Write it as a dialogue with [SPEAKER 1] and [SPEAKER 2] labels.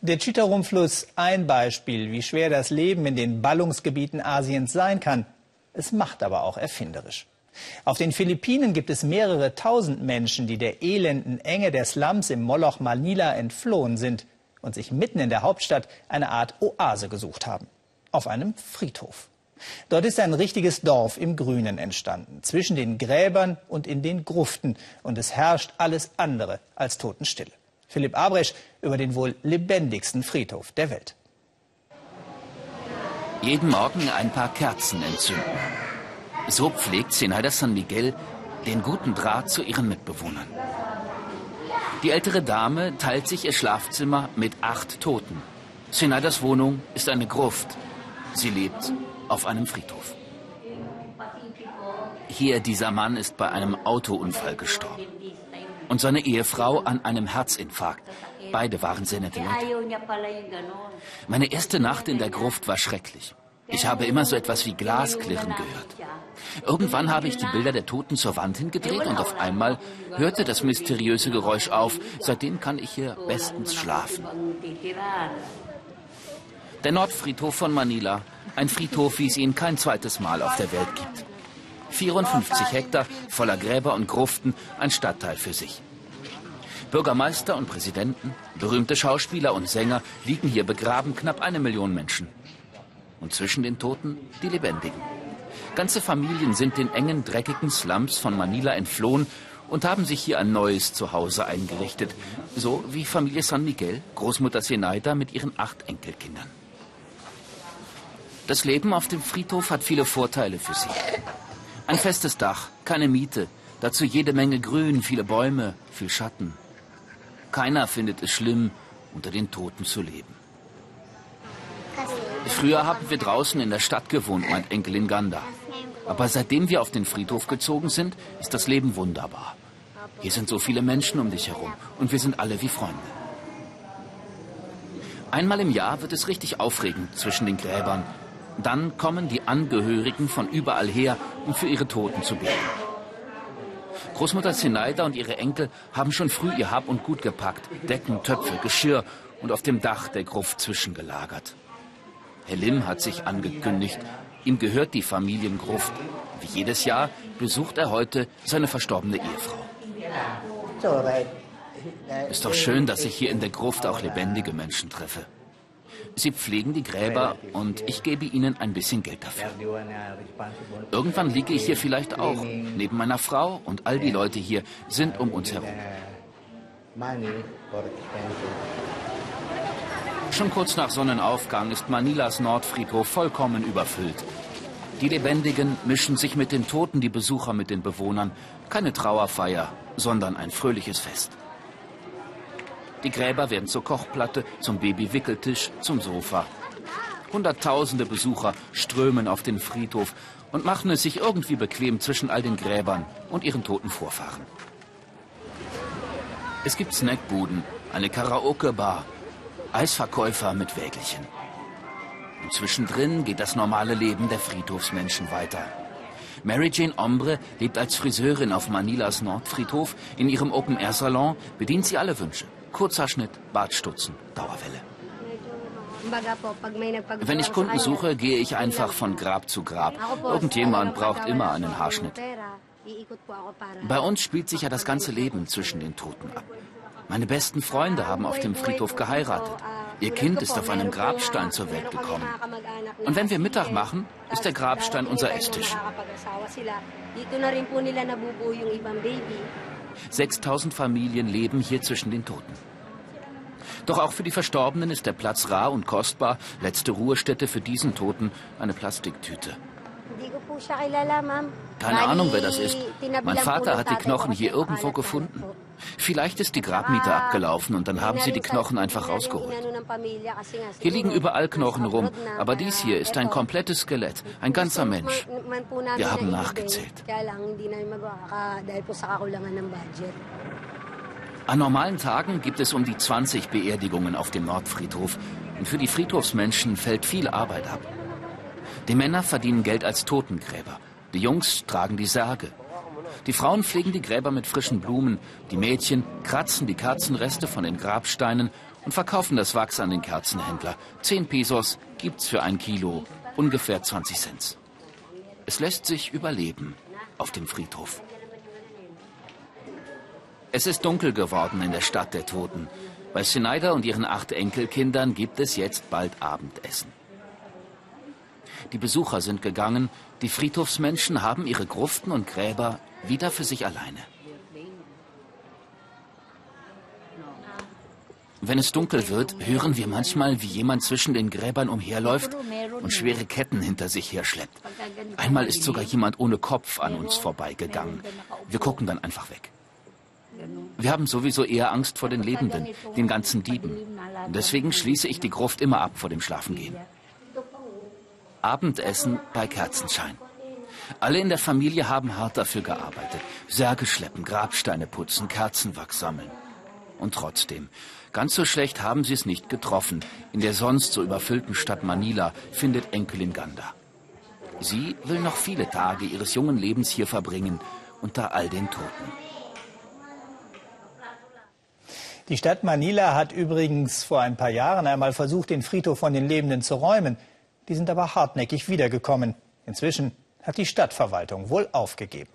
[SPEAKER 1] Der Chitarum-Fluss ein Beispiel, wie schwer das Leben in den Ballungsgebieten Asiens sein kann. Es macht aber auch erfinderisch. Auf den Philippinen gibt es mehrere tausend Menschen, die der elenden Enge der Slums im Moloch Manila entflohen sind und sich mitten in der Hauptstadt eine Art Oase gesucht haben. Auf einem Friedhof. Dort ist ein richtiges Dorf im Grünen entstanden, zwischen den Gräbern und in den Gruften. Und es herrscht alles andere als Totenstille. Philipp Abresch über den wohl lebendigsten Friedhof der Welt.
[SPEAKER 2] Jeden Morgen ein paar Kerzen entzünden. So pflegt Zenaida San Miguel den guten Draht zu ihren Mitbewohnern. Die ältere Dame teilt sich ihr Schlafzimmer mit acht Toten. Senaidas Wohnung ist eine Gruft. Sie lebt auf einem Friedhof. Hier dieser Mann ist bei einem Autounfall gestorben. Und seine Ehefrau an einem Herzinfarkt. Beide waren sehr nette Leute. Meine erste Nacht in der Gruft war schrecklich. Ich habe immer so etwas wie Glasklirren gehört. Irgendwann habe ich die Bilder der Toten zur Wand hingedreht und auf einmal hörte das mysteriöse Geräusch auf. Seitdem kann ich hier bestens schlafen. Der Nordfriedhof von Manila. Ein Friedhof, wie es ihn kein zweites Mal auf der Welt gibt. 54 Hektar voller Gräber und Gruften, ein Stadtteil für sich. Bürgermeister und Präsidenten, berühmte Schauspieler und Sänger liegen hier begraben, knapp eine Million Menschen. Und zwischen den Toten die Lebendigen. Ganze Familien sind den engen, dreckigen Slums von Manila entflohen und haben sich hier ein neues Zuhause eingerichtet. So wie Familie San Miguel, Großmutter Zenaida mit ihren acht Enkelkindern. Das Leben auf dem Friedhof hat viele Vorteile für sie. Ein festes Dach, keine Miete, dazu jede Menge Grün, viele Bäume, viel Schatten. Keiner findet es schlimm, unter den Toten zu leben. Früher haben wir draußen in der Stadt gewohnt, meint Enkelin Ganda. Aber seitdem wir auf den Friedhof gezogen sind, ist das Leben wunderbar. Hier sind so viele Menschen um dich herum und wir sind alle wie Freunde. Einmal im Jahr wird es richtig aufregend zwischen den Gräbern. Dann kommen die Angehörigen von überall her, um für ihre Toten zu beten. Großmutter Zenaida und ihre Enkel haben schon früh ihr Hab und Gut gepackt. Decken, Töpfe, Geschirr und auf dem Dach der Gruft zwischengelagert. Herr Lim hat sich angekündigt. Ihm gehört die Familiengruft. Wie jedes Jahr besucht er heute seine verstorbene Ehefrau. Ist doch schön, dass ich hier in der Gruft auch lebendige Menschen treffe. Sie pflegen die Gräber und ich gebe ihnen ein bisschen Geld dafür. Irgendwann liege ich hier vielleicht auch, neben meiner Frau und all die Leute hier sind um uns herum. Schon kurz nach Sonnenaufgang ist Manilas Nordfriedhof vollkommen überfüllt. Die Lebendigen mischen sich mit den Toten, die Besucher mit den Bewohnern. Keine Trauerfeier, sondern ein fröhliches Fest. Die Gräber werden zur Kochplatte, zum Babywickeltisch, zum Sofa. Hunderttausende Besucher strömen auf den Friedhof und machen es sich irgendwie bequem zwischen all den Gräbern und ihren toten Vorfahren. Es gibt Snackbuden, eine Karaoke-Bar Eisverkäufer mit Wägelchen. Und zwischendrin geht das normale Leben der Friedhofsmenschen weiter. Mary Jane Ombre lebt als Friseurin auf Manilas Nordfriedhof. In ihrem Open-Air-Salon bedient sie alle Wünsche. Kurzhaarschnitt, Bartstutzen, Dauerwelle. Wenn ich Kunden suche, gehe ich einfach von Grab zu Grab. Irgendjemand braucht immer einen Haarschnitt. Bei uns spielt sich ja das ganze Leben zwischen den Toten ab. Meine besten Freunde haben auf dem Friedhof geheiratet. Ihr Kind ist auf einem Grabstein zur Welt gekommen. Und wenn wir Mittag machen, ist der Grabstein unser Esstisch. 6000 Familien leben hier zwischen den Toten. Doch auch für die Verstorbenen ist der Platz rar und kostbar. Letzte Ruhestätte für diesen Toten eine Plastiktüte. Keine Ahnung, wer das ist. Mein Vater hat die Knochen hier irgendwo gefunden. Vielleicht ist die Grabmiete abgelaufen und dann haben sie die Knochen einfach rausgeholt. Hier liegen überall Knochen rum, aber dies hier ist ein komplettes Skelett, ein ganzer Mensch. Wir haben nachgezählt. An normalen Tagen gibt es um die 20 Beerdigungen auf dem Nordfriedhof und für die Friedhofsmenschen fällt viel Arbeit ab. Die Männer verdienen Geld als Totengräber, die Jungs tragen die Särge. Die Frauen pflegen die Gräber mit frischen Blumen, die Mädchen kratzen die Kerzenreste von den Grabsteinen und verkaufen das Wachs an den Kerzenhändler. Zehn Pesos gibt's für ein Kilo, ungefähr 20 Cent. Es lässt sich überleben auf dem Friedhof. Es ist dunkel geworden in der Stadt der Toten. Bei Schneider und ihren acht Enkelkindern gibt es jetzt bald Abendessen. Die Besucher sind gegangen, die Friedhofsmenschen haben ihre Gruften und Gräber wieder für sich alleine. Wenn es dunkel wird, hören wir manchmal, wie jemand zwischen den Gräbern umherläuft und schwere Ketten hinter sich herschleppt. Einmal ist sogar jemand ohne Kopf an uns vorbeigegangen. Wir gucken dann einfach weg. Wir haben sowieso eher Angst vor den Lebenden, den ganzen Dieben. Deswegen schließe ich die Gruft immer ab vor dem Schlafengehen. Abendessen bei Kerzenschein. Alle in der Familie haben hart dafür gearbeitet. Särge schleppen, Grabsteine putzen, Kerzenwachs sammeln. Und trotzdem, ganz so schlecht haben sie es nicht getroffen. In der sonst so überfüllten Stadt Manila findet Enkelin Ganda. Sie will noch viele Tage ihres jungen Lebens hier verbringen, unter all den Toten.
[SPEAKER 1] Die Stadt Manila hat übrigens vor ein paar Jahren einmal versucht, den Friedhof von den Lebenden zu räumen. Die sind aber hartnäckig wiedergekommen. Inzwischen hat die Stadtverwaltung wohl aufgegeben.